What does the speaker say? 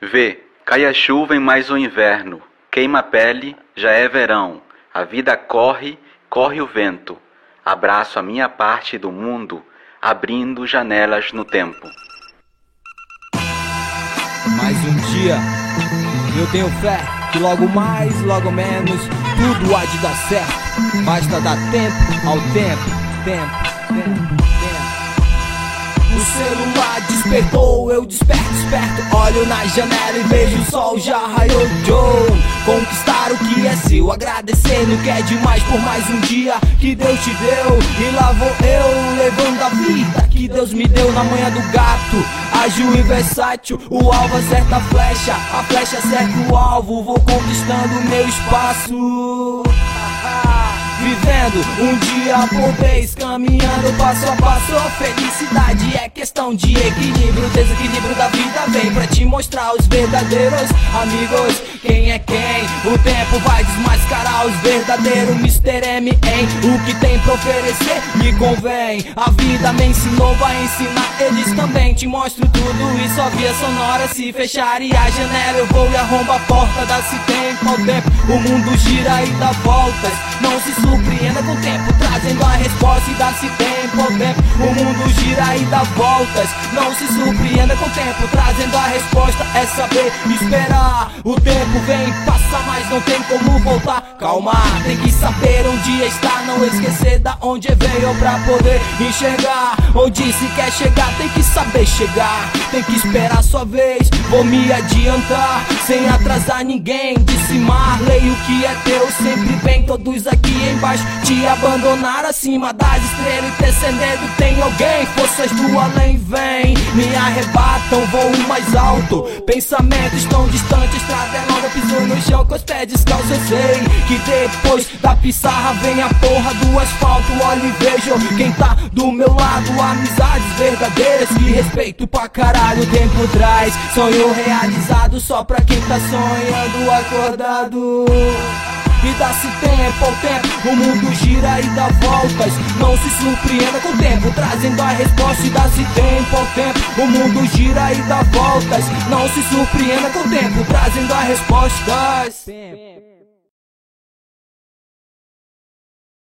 Vê, cai a chuva em mais um inverno, queima a pele, já é verão. A vida corre, corre o vento. Abraço a minha parte do mundo, abrindo janelas no tempo. Mais um dia, eu tenho fé que logo mais, logo menos, tudo há de dar certo. Basta dar tempo ao tempo, tempo, tempo, tempo. O celular despertou, eu desperto, esperto. Olho na janela e vejo o sol já raiou. Joe. Conquistar o que é seu, agradecer no que é demais por mais um dia que Deus te deu. E lá vou eu levando a vida que Deus me deu na manhã do gato. Ágil e versátil, o alvo acerta a flecha, a flecha acerta o alvo. Vou conquistando meu espaço. Vivendo um dia por vez, caminhando passo a passo. Felicidade é questão de equilíbrio. Desequilíbrio da vida mostrar os verdadeiros amigos. Quem é quem? O tempo vai desmascarar os verdadeiros Mr. M em o que tem pra oferecer me convém. A vida me ensinou, vai ensinar eles também. Te mostro tudo isso, a via sonora se fechar e a janela eu vou e arrombo a porta. Dá-se tempo ao tempo, o mundo gira e dá voltas. Não se surpreenda com o tempo, trazendo a resposta e dá-se tempo O mundo gira e dá voltas. Não se surpreenda com o tempo, trazendo a resposta. É saber esperar. O tempo vem, passa, mas não tem como voltar. Calma, tem que saber onde está, não esquecer da onde veio pra poder enxergar. Onde se quer chegar, tem que saber chegar. Tem que esperar sua vez, vou me adiantar. Sem atrasar ninguém, disse Marley. O que é teu sempre vem, todos aqui embaixo te abandonar acima das estrelas e descendendo. Tem alguém, forças do além vem, me arrebatam, voo mais alto. Pensamentos tão distantes, estrada é longa, piso no chão com os pés descalços. Eu sei que depois da pissarra vem a porra do asfalto. Olho e vejo quem tá do meu lado, amizades verdadeiras que respeito pra caralho. O tempo traz sonho realizado só pra quem tá sonhando acordado. E dá-se tempo ao tempo, o mundo gira e dá voltas. Não se surpreenda com o tempo, trazendo a resposta. E dá-se tempo ao tempo, o mundo gira e dá voltas. Não se surpreenda com o tempo, trazendo a resposta.